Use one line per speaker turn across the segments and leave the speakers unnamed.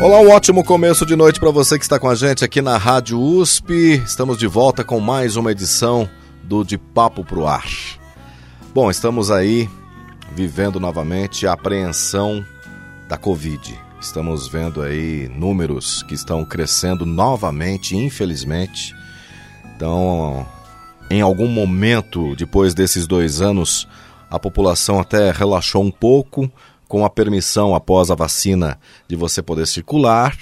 Olá, um ótimo começo de noite para você que está com a gente aqui na Rádio USP. Estamos de volta com mais uma edição do De Papo Pro Ar. Bom, estamos aí vivendo novamente a apreensão da Covid. Estamos vendo aí números que estão crescendo novamente, infelizmente. Então, em algum momento depois desses dois anos, a população até relaxou um pouco, com a permissão após a vacina de você poder circular.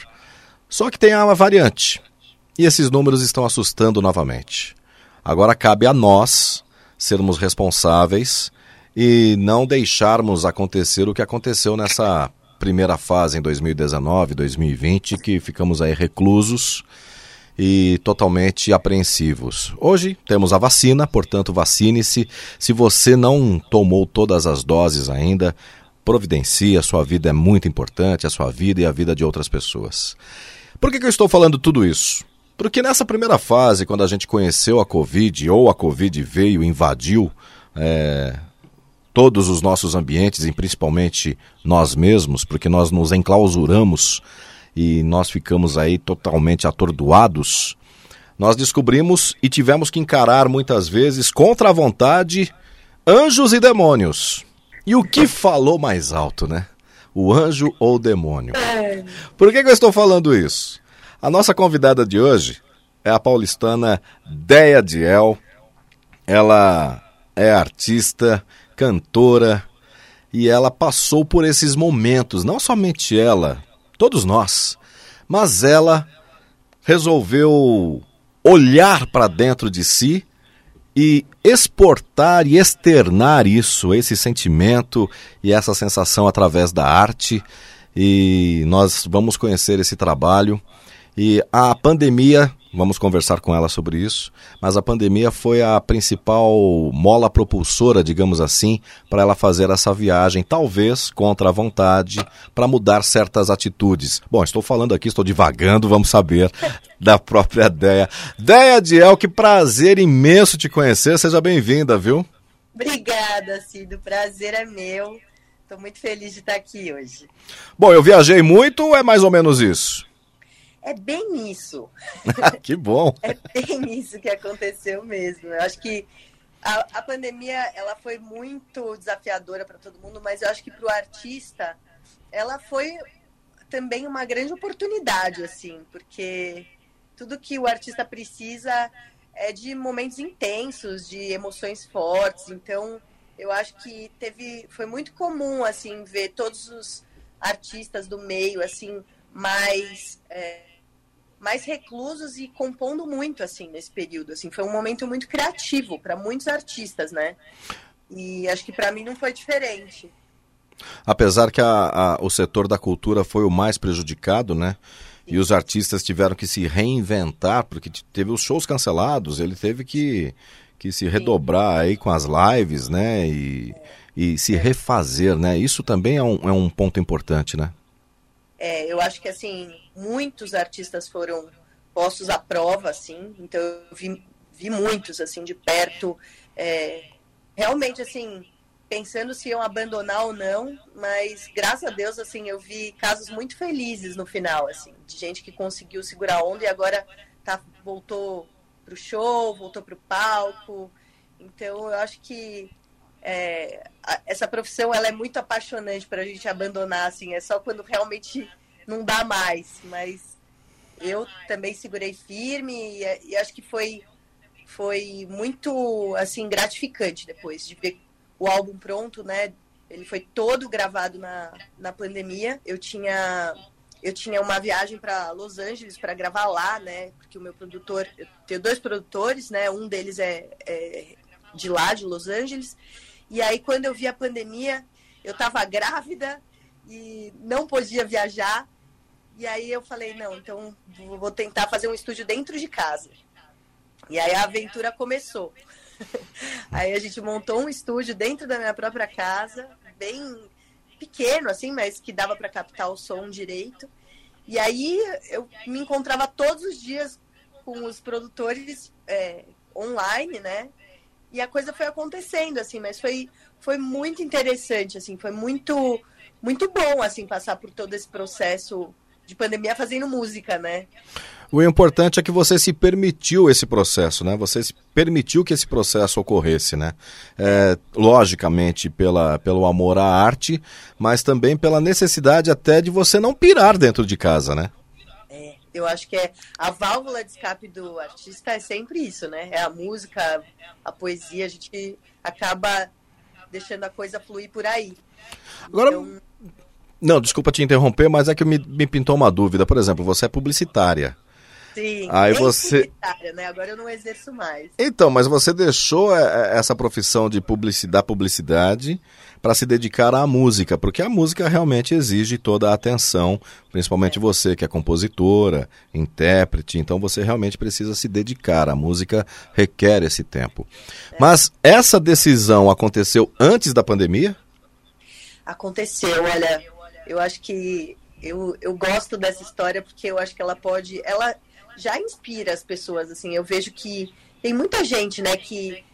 Só que tem a variante. E esses números estão assustando novamente. Agora cabe a nós sermos responsáveis e não deixarmos acontecer o que aconteceu nessa primeira fase em 2019, 2020, que ficamos aí reclusos e totalmente apreensivos. Hoje temos a vacina, portanto, vacine-se. Se você não tomou todas as doses ainda, providencie, a sua vida é muito importante, a sua vida e a vida de outras pessoas. Por que, que eu estou falando tudo isso? Porque nessa primeira fase, quando a gente conheceu a Covid, ou a Covid veio, invadiu é, todos os nossos ambientes, e principalmente nós mesmos, porque nós nos enclausuramos e nós ficamos aí totalmente atordoados, nós descobrimos e tivemos que encarar muitas vezes contra a vontade anjos e demônios. E o que falou mais alto, né? O anjo ou o demônio? Por que, que eu estou falando isso? A nossa convidada de hoje é a paulistana Deia Diel. Ela é artista, cantora e ela passou por esses momentos, não somente ela, todos nós, mas ela resolveu olhar para dentro de si e exportar e externar isso, esse sentimento e essa sensação através da arte. E nós vamos conhecer esse trabalho. E a pandemia Vamos conversar com ela sobre isso. Mas a pandemia foi a principal mola propulsora, digamos assim, para ela fazer essa viagem, talvez contra a vontade, para mudar certas atitudes. Bom, estou falando aqui, estou divagando, vamos saber da própria Deia. Deia Diel, que prazer imenso te conhecer. Seja bem-vinda, viu?
Obrigada, Cido. O prazer é meu. Estou muito feliz de estar aqui hoje.
Bom, eu viajei muito ou é mais ou menos isso?
É bem isso.
que bom.
é bem isso que aconteceu mesmo. Eu acho que a, a pandemia ela foi muito desafiadora para todo mundo, mas eu acho que para o artista ela foi também uma grande oportunidade, assim, porque tudo que o artista precisa é de momentos intensos, de emoções fortes. Então, eu acho que teve, foi muito comum, assim, ver todos os artistas do meio, assim, mais é, mais reclusos e compondo muito assim nesse período. Assim, foi um momento muito criativo para muitos artistas, né? E acho que para mim não foi diferente.
Apesar que a, a, o setor da cultura foi o mais prejudicado, né? E os artistas tiveram que se reinventar, porque teve os shows cancelados, ele teve que, que se redobrar aí com as lives, né? E, é. e se refazer, né? Isso também é um, é um ponto importante, né?
É, eu acho que assim, muitos artistas foram postos à prova, assim, então eu vi, vi muitos, assim, de perto, é, realmente, assim, pensando se iam abandonar ou não, mas graças a Deus, assim, eu vi casos muito felizes no final, assim, de gente que conseguiu segurar a onda e agora tá, voltou pro show, voltou pro palco, então eu acho que é, essa profissão ela é muito apaixonante para a gente abandonar, assim, é só quando realmente não dá mais. Mas eu também segurei firme e, e acho que foi, foi muito assim gratificante depois de ver o álbum pronto, né? Ele foi todo gravado na, na pandemia. Eu tinha eu tinha uma viagem para Los Angeles para gravar lá, né? Porque o meu produtor, eu tenho dois produtores, né? Um deles é, é de lá, de Los Angeles. E aí quando eu vi a pandemia, eu estava grávida e não podia viajar. E aí eu falei, não, então vou tentar fazer um estúdio dentro de casa. E aí a aventura começou. aí a gente montou um estúdio dentro da minha própria casa, bem pequeno assim, mas que dava para captar o som direito. E aí eu me encontrava todos os dias com os produtores é, online, né? E a coisa foi acontecendo, assim, mas foi, foi muito interessante, assim, foi muito, muito bom, assim, passar por todo esse processo de pandemia fazendo música, né?
O importante é que você se permitiu esse processo, né? Você se permitiu que esse processo ocorresse, né? É, logicamente pela, pelo amor à arte, mas também pela necessidade até de você não pirar dentro de casa, né?
Eu acho que é a válvula de escape do artista é sempre isso, né? É a música, a poesia, a gente acaba deixando a coisa fluir por aí.
Agora, então... não, desculpa te interromper, mas é que me, me pintou uma dúvida. Por exemplo, você é publicitária.
Sim,
aí você
né? Agora eu não exerço mais.
Então, mas você deixou é, é, essa profissão de publicidade, publicidade para se dedicar à música, porque a música realmente exige toda a atenção, principalmente é. você que é compositora, intérprete, então você realmente precisa se dedicar. A música requer esse tempo. É. Mas essa decisão aconteceu antes da pandemia?
Aconteceu, olha, eu acho que eu, eu gosto dessa história porque eu acho que ela pode, ela já inspira as pessoas, assim. Eu vejo que tem muita gente, né, que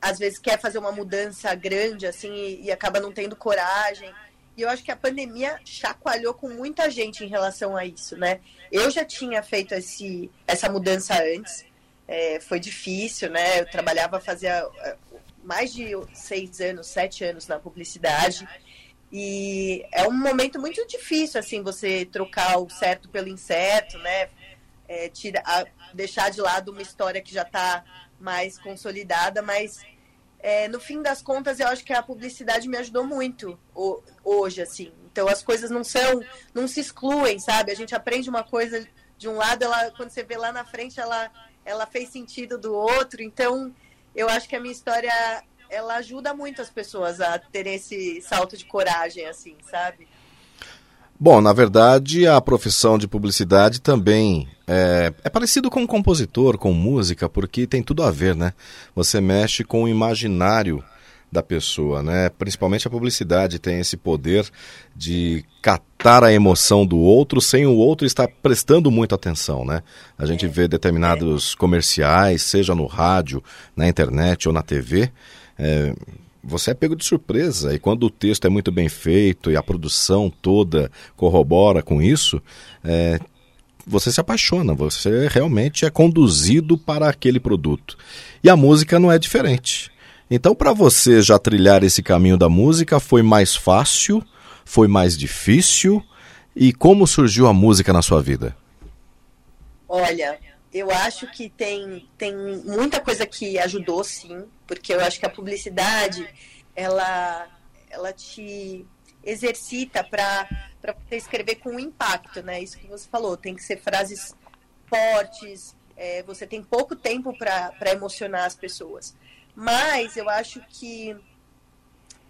às vezes quer fazer uma mudança grande, assim, e, e acaba não tendo coragem. E eu acho que a pandemia chacoalhou com muita gente em relação a isso, né? Eu já tinha feito esse, essa mudança antes, é, foi difícil, né? Eu trabalhava, fazia é, mais de seis anos, sete anos na publicidade. E é um momento muito difícil, assim, você trocar o certo pelo incerto, né? É, tira, a, deixar de lado uma história que já está mais consolidada, mas é, no fim das contas eu acho que a publicidade me ajudou muito hoje, assim. Então as coisas não são, não se excluem, sabe? A gente aprende uma coisa de um lado, ela, quando você vê lá na frente, ela, ela fez sentido do outro. Então eu acho que a minha história ela ajuda muito as pessoas a terem esse salto de coragem, assim, sabe?
Bom, na verdade, a profissão de publicidade também é, é, parecido com compositor, com música, porque tem tudo a ver, né? Você mexe com o imaginário da pessoa, né? Principalmente a publicidade tem esse poder de catar a emoção do outro sem o outro estar prestando muita atenção, né? A gente vê determinados comerciais, seja no rádio, na internet ou na TV, é, você é pego de surpresa. E quando o texto é muito bem feito e a produção toda corrobora com isso, é, você se apaixona, você realmente é conduzido para aquele produto. E a música não é diferente. Então, para você já trilhar esse caminho da música, foi mais fácil, foi mais difícil? E como surgiu a música na sua vida?
Olha, eu acho que tem, tem muita coisa que ajudou, sim, porque eu acho que a publicidade, ela, ela te exercita para você escrever com impacto, né? Isso que você falou, tem que ser frases fortes, é, você tem pouco tempo para emocionar as pessoas. Mas eu acho que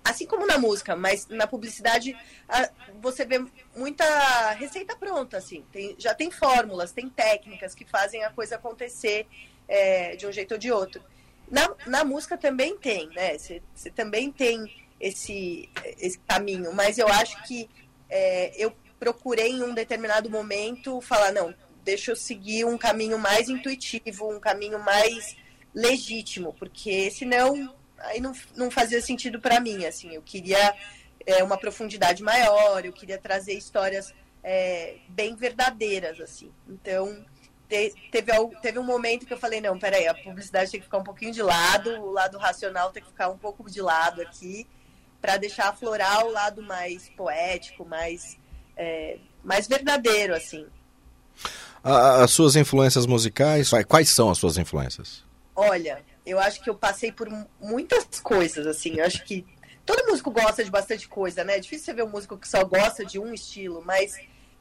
assim como na música, mas na publicidade a, você vê muita receita pronta, assim. Tem, já tem fórmulas, tem técnicas que fazem a coisa acontecer é, de um jeito ou de outro. Na, na música também tem, né? Você também tem esse, esse caminho, mas eu acho que é, eu procurei em um determinado momento falar, não, deixa eu seguir um caminho mais intuitivo, um caminho mais legítimo, porque senão aí não, não fazia sentido para mim, assim, eu queria é, uma profundidade maior, eu queria trazer histórias é, bem verdadeiras, assim. Então, te, teve, teve um momento que eu falei, não, peraí, a publicidade tem que ficar um pouquinho de lado, o lado racional tem que ficar um pouco de lado aqui, para deixar aflorar o lado mais poético, mais, é, mais verdadeiro, assim.
As suas influências musicais, quais são as suas influências?
Olha, eu acho que eu passei por muitas coisas, assim. Eu acho que todo músico gosta de bastante coisa, né? É difícil você ver um músico que só gosta de um estilo, mas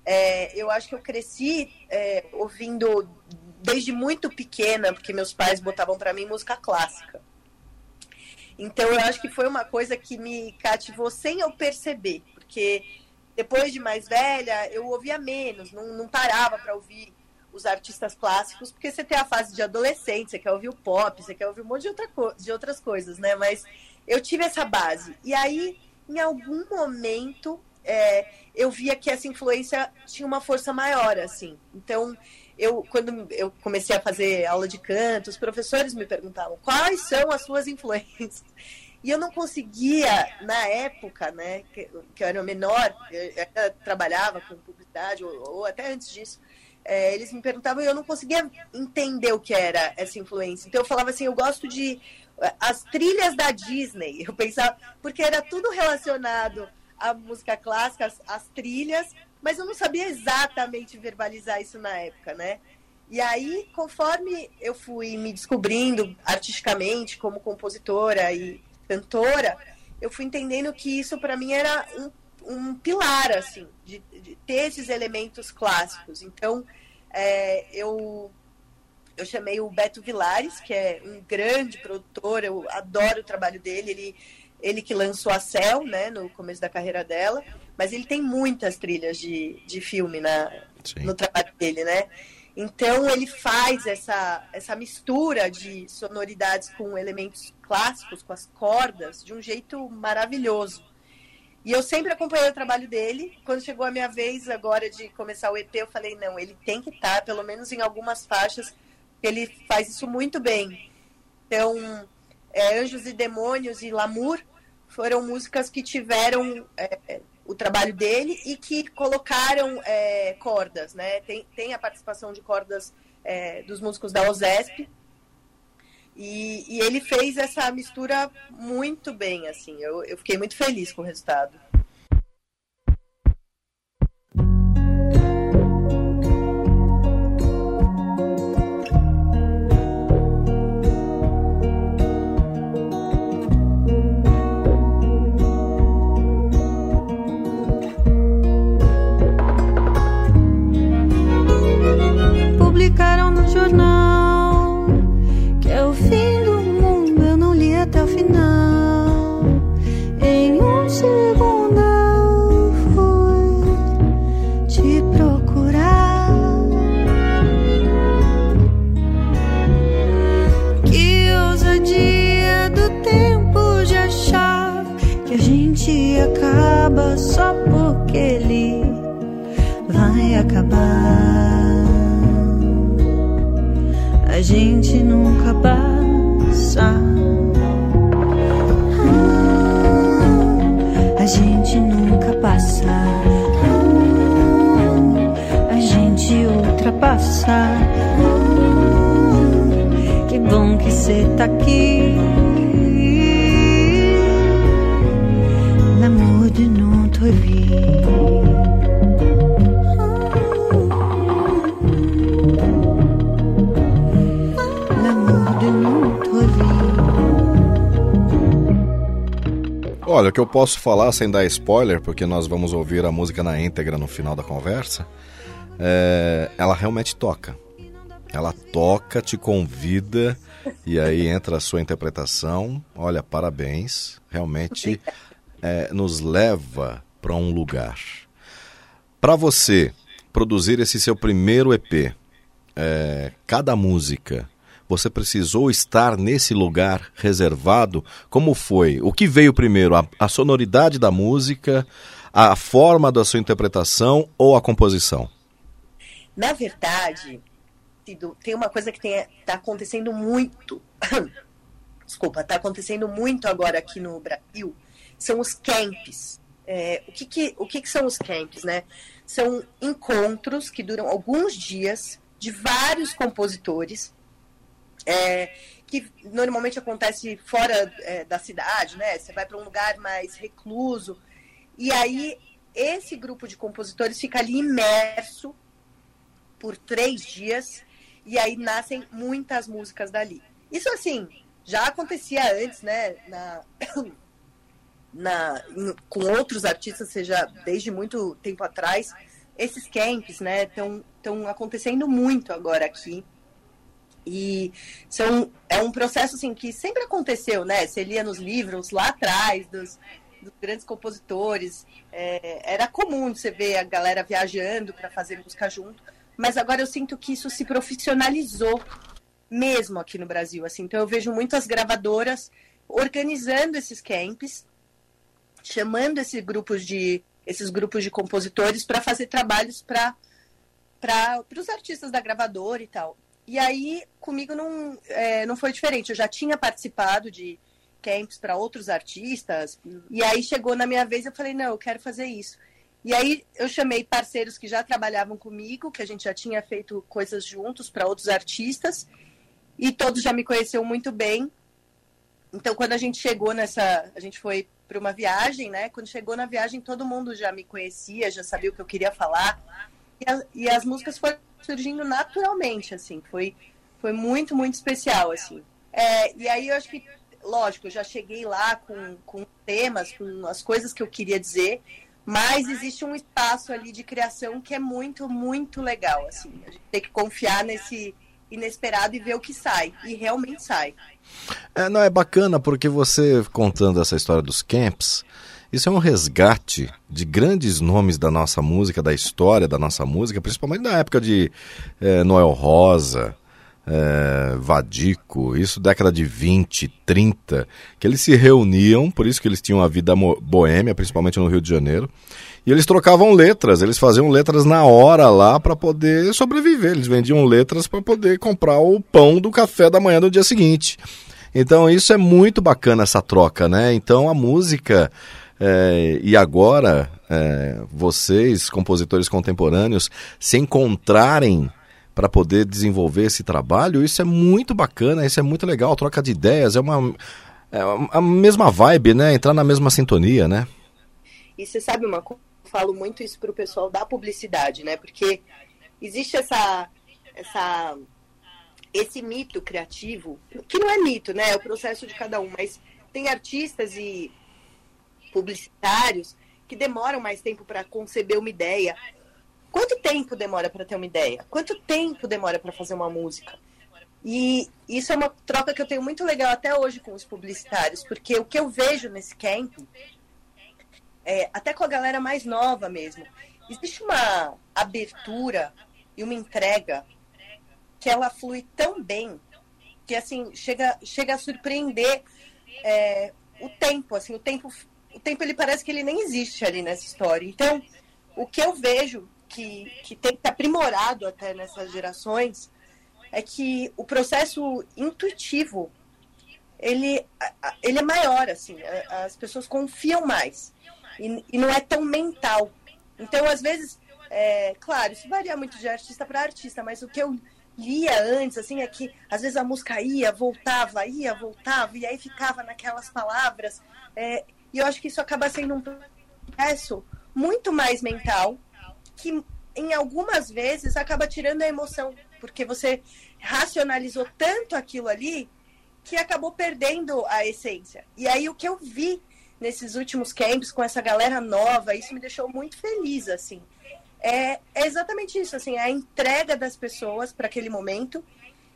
é, eu acho que eu cresci é, ouvindo desde muito pequena, porque meus pais botavam para mim música clássica. Então eu acho que foi uma coisa que me cativou sem eu perceber, porque depois de mais velha, eu ouvia menos, não, não parava para ouvir os artistas clássicos, porque você tem a fase de adolescente, você quer ouvir o pop, você quer ouvir um monte de, outra de outras coisas, né? Mas eu tive essa base. E aí, em algum momento, é, eu via que essa influência tinha uma força maior, assim. Então, eu quando eu comecei a fazer aula de canto, os professores me perguntavam quais são as suas influências. E eu não conseguia, na época, né, que, que eu era menor, eu, eu trabalhava com publicidade, ou, ou até antes disso, é, eles me perguntavam e eu não conseguia entender o que era essa influência. Então eu falava assim, eu gosto de as trilhas da Disney. Eu pensava, porque era tudo relacionado à música clássica, as, as trilhas, mas eu não sabia exatamente verbalizar isso na época, né? E aí, conforme eu fui me descobrindo artisticamente como compositora e cantora, eu fui entendendo que isso para mim era um, um pilar, assim, de, de, ter esses elementos clássicos. Então, é, eu, eu chamei o Beto Vilares, que é um grande produtor, eu adoro o trabalho dele, ele, ele que lançou a Cell, né, no começo da carreira dela, mas ele tem muitas trilhas de, de filme na, no trabalho dele, né? Então ele faz essa, essa mistura de sonoridades com elementos clássicos, com as cordas, de um jeito maravilhoso. E eu sempre acompanhei o trabalho dele. Quando chegou a minha vez agora de começar o EP, eu falei, não, ele tem que estar, pelo menos em algumas faixas, ele faz isso muito bem. Então, é, Anjos e Demônios e Lamour foram músicas que tiveram é, o trabalho dele e que colocaram é, cordas, né? Tem, tem a participação de cordas é, dos músicos da OSESP. E, e, ele fez essa mistura muito bem, assim. Eu, eu fiquei muito feliz com o resultado.
Olha, o que eu posso falar sem dar spoiler, porque nós vamos ouvir a música na íntegra no final da conversa, é, ela realmente toca. Ela toca, te convida, e aí entra a sua interpretação. Olha, parabéns. Realmente é, nos leva para um lugar. Para você produzir esse seu primeiro EP, é, cada música você precisou estar nesse lugar reservado? Como foi? O que veio primeiro? A, a sonoridade da música, a forma da sua interpretação ou a composição?
Na verdade, tem uma coisa que está acontecendo muito. Desculpa, está acontecendo muito agora aqui no Brasil. São os camps. É, o que, que, o que, que são os camps, né? São encontros que duram alguns dias de vários compositores é, que normalmente acontece fora é, da cidade, né? Você vai para um lugar mais recluso. E aí, esse grupo de compositores fica ali imerso por três dias. E aí nascem muitas músicas dali. Isso, assim, já acontecia antes, né? Na, na, com outros artistas, seja desde muito tempo atrás. Esses camps, né? Estão acontecendo muito agora aqui. E são, é um processo assim, que sempre aconteceu, né? Você lia nos livros lá atrás dos, dos grandes compositores. É, era comum você ver a galera viajando para fazer música junto, mas agora eu sinto que isso se profissionalizou mesmo aqui no Brasil. Assim, então eu vejo muitas gravadoras organizando esses camps, chamando esses grupos de esses grupos de compositores para fazer trabalhos para para os artistas da gravadora e tal. E aí, comigo não, é, não foi diferente. Eu já tinha participado de camps para outros artistas, e aí chegou na minha vez eu falei: não, eu quero fazer isso. E aí eu chamei parceiros que já trabalhavam comigo, que a gente já tinha feito coisas juntos para outros artistas, e todos já me conheceram muito bem. Então, quando a gente chegou nessa. A gente foi para uma viagem, né? Quando chegou na viagem, todo mundo já me conhecia, já sabia o que eu queria falar. E, a, e as músicas foram surgindo naturalmente, assim. Foi, foi muito, muito especial, assim. É, e aí eu acho que, lógico, eu já cheguei lá com, com temas, com as coisas que eu queria dizer, mas existe um espaço ali de criação que é muito, muito legal, assim. A gente tem que confiar nesse inesperado e ver o que sai. E realmente sai.
É, não, é bacana porque você contando essa história dos camps, isso é um resgate de grandes nomes da nossa música, da história da nossa música, principalmente na época de é, Noel Rosa, é, Vadico, isso década de 20, 30, que eles se reuniam, por isso que eles tinham a vida boêmia, principalmente no Rio de Janeiro, e eles trocavam letras, eles faziam letras na hora lá para poder sobreviver, eles vendiam letras para poder comprar o pão do café da manhã do dia seguinte. Então isso é muito bacana essa troca, né? Então a música é, e agora, é, vocês, compositores contemporâneos, se encontrarem para poder desenvolver esse trabalho, isso é muito bacana, isso é muito legal. Troca de ideias, é uma, é a mesma vibe, né? Entrar na mesma sintonia, né?
E você sabe uma coisa? Eu falo muito isso para o pessoal da publicidade, né? Porque existe essa, essa, esse mito criativo, que não é mito, né? É o processo de cada um, mas tem artistas e publicitários que demoram mais tempo para conceber uma ideia. Quanto tempo demora para ter uma ideia? Quanto tempo demora para fazer uma música? E isso é uma troca que eu tenho muito legal até hoje com os publicitários, porque o que eu vejo nesse camp, é, até com a galera mais nova mesmo, existe uma abertura e uma entrega que ela flui tão bem que assim chega, chega a surpreender é, o tempo, assim, o tempo o tempo ele parece que ele nem existe ali nessa história. Então, o que eu vejo que, que tem que estar aprimorado até nessas gerações é que o processo intuitivo ele, ele é maior, assim, as pessoas confiam mais e, e não é tão mental. Então, às vezes, é, claro, isso varia muito de artista para artista, mas o que eu lia antes, assim, é que às vezes a música ia, voltava, ia, voltava, e aí ficava naquelas palavras. É, e eu acho que isso acaba sendo um processo muito mais mental, que em algumas vezes acaba tirando a emoção, porque você racionalizou tanto aquilo ali que acabou perdendo a essência. E aí o que eu vi nesses últimos camps com essa galera nova, isso me deixou muito feliz, assim. É, é exatamente isso, assim, a entrega das pessoas para aquele momento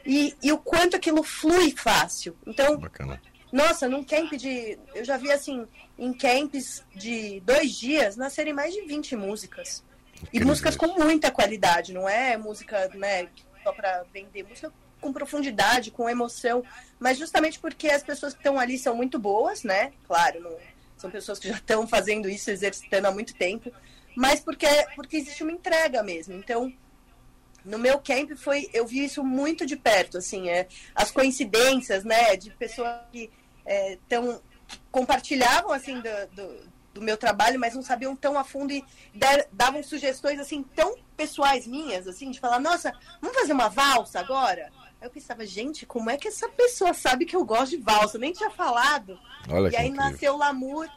e, e, o quanto aquilo flui fácil. Então, Bacana. nossa, num camp de. Eu já vi assim, em camps de dois dias, nascerem mais de 20 músicas. E músicas com muita qualidade, não é música né, só para vender, música com profundidade, com emoção, mas justamente porque as pessoas que estão ali são muito boas, né? Claro, não, são pessoas que já estão fazendo isso, exercitando há muito tempo, mas porque, porque existe uma entrega mesmo. Então, no meu camp foi, eu vi isso muito de perto, assim, é, as coincidências, né, de pessoas que estão é, compartilhavam assim do, do, do, meu trabalho, mas não sabiam tão a fundo e der, davam sugestões assim tão pessoais minhas, assim, de falar, nossa, vamos fazer uma valsa agora? Aí eu pensava, gente, como é que essa pessoa sabe que eu gosto de valsa? Eu nem tinha falado. Olha e aí incrível. nasceu o Lamour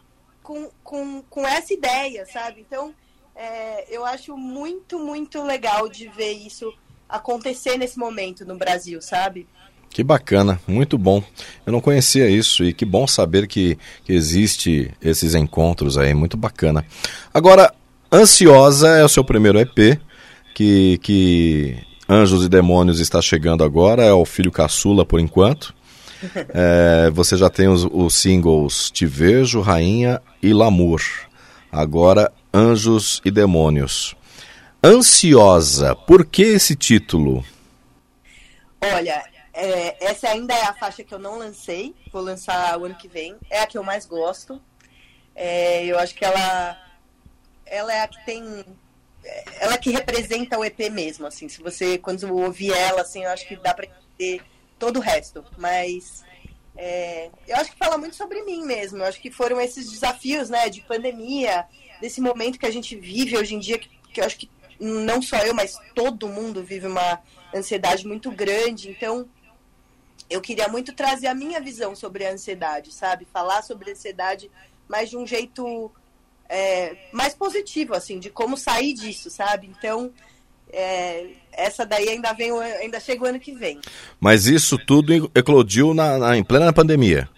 com, com, com essa ideia, sabe? Então, é, eu acho muito, muito legal de ver isso acontecer nesse momento no Brasil, sabe?
Que bacana, muito bom. Eu não conhecia isso e que bom saber que, que existe esses encontros aí, muito bacana. Agora, Ansiosa é o seu primeiro EP, que, que Anjos e Demônios está chegando agora, é o filho caçula por enquanto. É, você já tem os, os singles Te Vejo, Rainha e Lamour. Agora, Anjos e Demônios. Ansiosa, por que esse título?
Olha, é, essa ainda é a faixa que eu não lancei, vou lançar o ano que vem. É a que eu mais gosto. É, eu acho que ela, ela é a que tem, ela é que representa o EP mesmo, assim. Se você quando ouvir ela, assim, eu acho que dá para entender todo o resto. Mas é, eu acho que fala muito sobre mim mesmo. Eu acho que foram esses desafios, né, de pandemia, desse momento que a gente vive hoje em dia, que, que eu acho que não só eu, mas todo mundo vive uma ansiedade muito grande. Então, eu queria muito trazer a minha visão sobre a ansiedade, sabe? Falar sobre a ansiedade, mas de um jeito é, mais positivo, assim, de como sair disso, sabe? Então, é, essa daí ainda vem, ainda chega o ano que vem.
Mas isso tudo eclodiu na, na, em plena pandemia.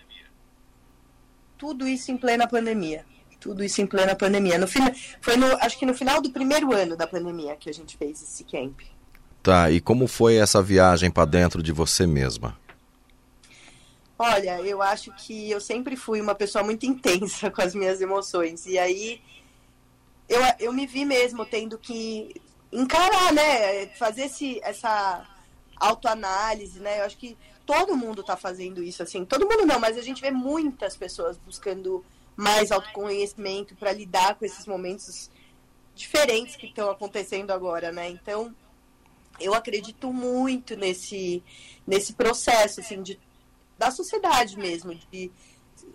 Tudo isso em plena pandemia. Tudo isso em plena pandemia. No fim, foi no, acho que no final do primeiro ano da pandemia que a gente fez esse camp.
Tá, e como foi essa viagem para dentro de você mesma?
Olha, eu acho que eu sempre fui uma pessoa muito intensa com as minhas emoções. E aí eu, eu me vi mesmo tendo que encarar, né? Fazer esse, essa autoanálise, né? Eu acho que todo mundo está fazendo isso, assim. Todo mundo não, mas a gente vê muitas pessoas buscando mais autoconhecimento para lidar com esses momentos diferentes que estão acontecendo agora, né? Então, eu acredito muito nesse, nesse processo, assim, de, da sociedade mesmo, de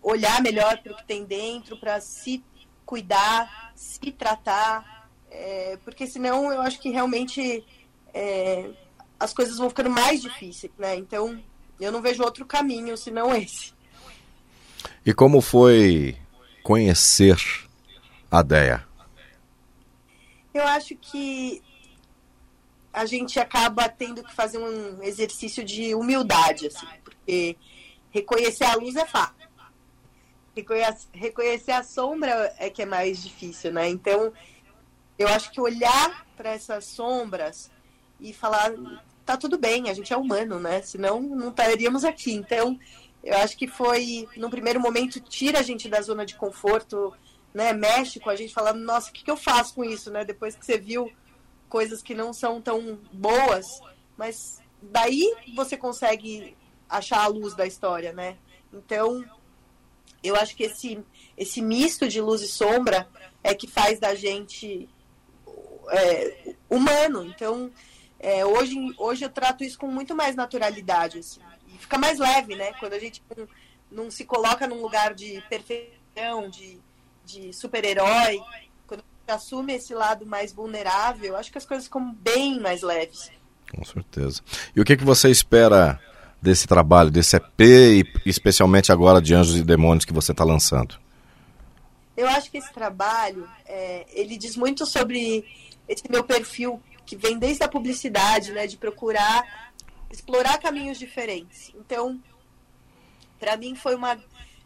olhar melhor para o que tem dentro, para se cuidar, se tratar, é, porque senão eu acho que realmente é, as coisas vão ficando mais difíceis, né? Então, eu não vejo outro caminho senão esse.
E como foi conhecer a Deia?
Eu acho que a gente acaba tendo que fazer um exercício de humildade, assim, porque reconhecer a luz é fácil. Reconhecer a sombra é que é mais difícil, né? Então, eu acho que olhar para essas sombras e falar, tá tudo bem, a gente é humano, né? Senão não estaríamos aqui. Então, eu acho que foi, no primeiro momento, tira a gente da zona de conforto, né? Mexe com a gente, falando, nossa, o que, que eu faço com isso, né? Depois que você viu coisas que não são tão boas, mas daí você consegue achar a luz da história, né? Então, eu acho que esse, esse misto de luz e sombra é que faz da gente é, humano. Então, é, hoje, hoje eu trato isso com muito mais naturalidade. Assim fica mais leve, né? Quando a gente não, não se coloca num lugar de perfeição, de, de super-herói, quando a gente assume esse lado mais vulnerável, acho que as coisas ficam bem mais leves.
Com certeza. E o que, que você espera desse trabalho, desse EP e especialmente agora de Anjos e Demônios que você está lançando?
Eu acho que esse trabalho, é, ele diz muito sobre esse meu perfil que vem desde a publicidade, né, de procurar explorar caminhos diferentes. Então, para mim foi uma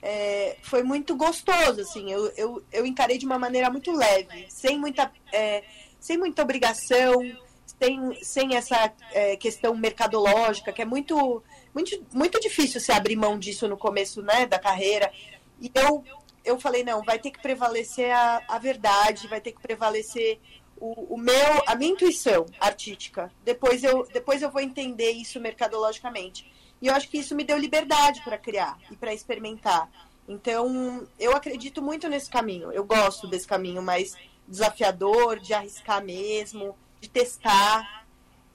é, foi muito gostoso, assim. Eu, eu, eu encarei de uma maneira muito leve, sem muita é, sem muita obrigação, sem, sem essa é, questão mercadológica que é muito muito muito difícil se abrir mão disso no começo, né, da carreira. E eu eu falei não, vai ter que prevalecer a, a verdade, vai ter que prevalecer o, o, meu, a minha intuição artística. Depois eu, depois eu vou entender isso mercadologicamente. E eu acho que isso me deu liberdade para criar e para experimentar. Então, eu acredito muito nesse caminho. Eu gosto desse caminho mais desafiador, de arriscar mesmo, de testar.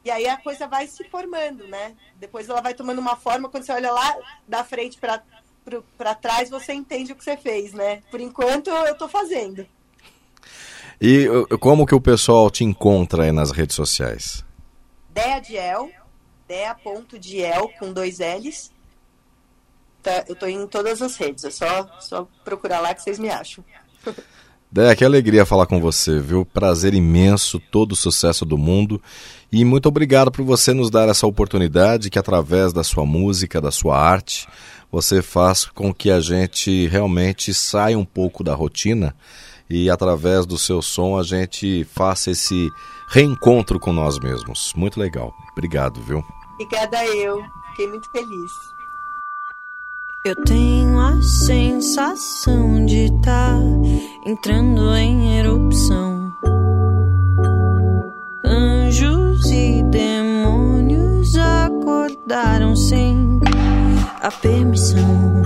E aí a coisa vai se formando, né? Depois ela vai tomando uma forma, quando você olha lá da frente para trás, você entende o que você fez, né? Por enquanto, eu estou fazendo.
E como que o pessoal te encontra aí nas redes sociais?
Dea Diel, Dea.diel com dois L's. Tá, eu tô em todas as redes, é só, só procurar lá que vocês me acham.
Dea, que alegria falar com você, viu? Prazer imenso, todo o sucesso do mundo. E muito obrigado por você nos dar essa oportunidade que, através da sua música, da sua arte, você faz com que a gente realmente saia um pouco da rotina e através do seu som a gente faça esse reencontro com nós mesmos. Muito legal. Obrigado, viu?
Obrigada eu. Fiquei muito feliz.
Eu tenho a sensação de estar tá entrando em erupção. Anjos e demônios acordaram sem a permissão.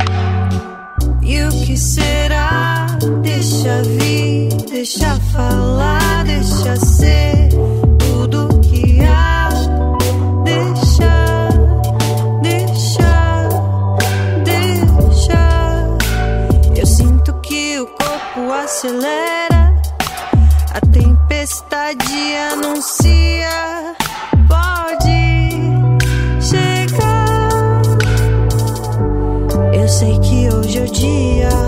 E o que será? Deixa vir, deixa falar, deixa ser acelera, a tempestade anuncia. Pode chegar. Eu sei que hoje é o dia.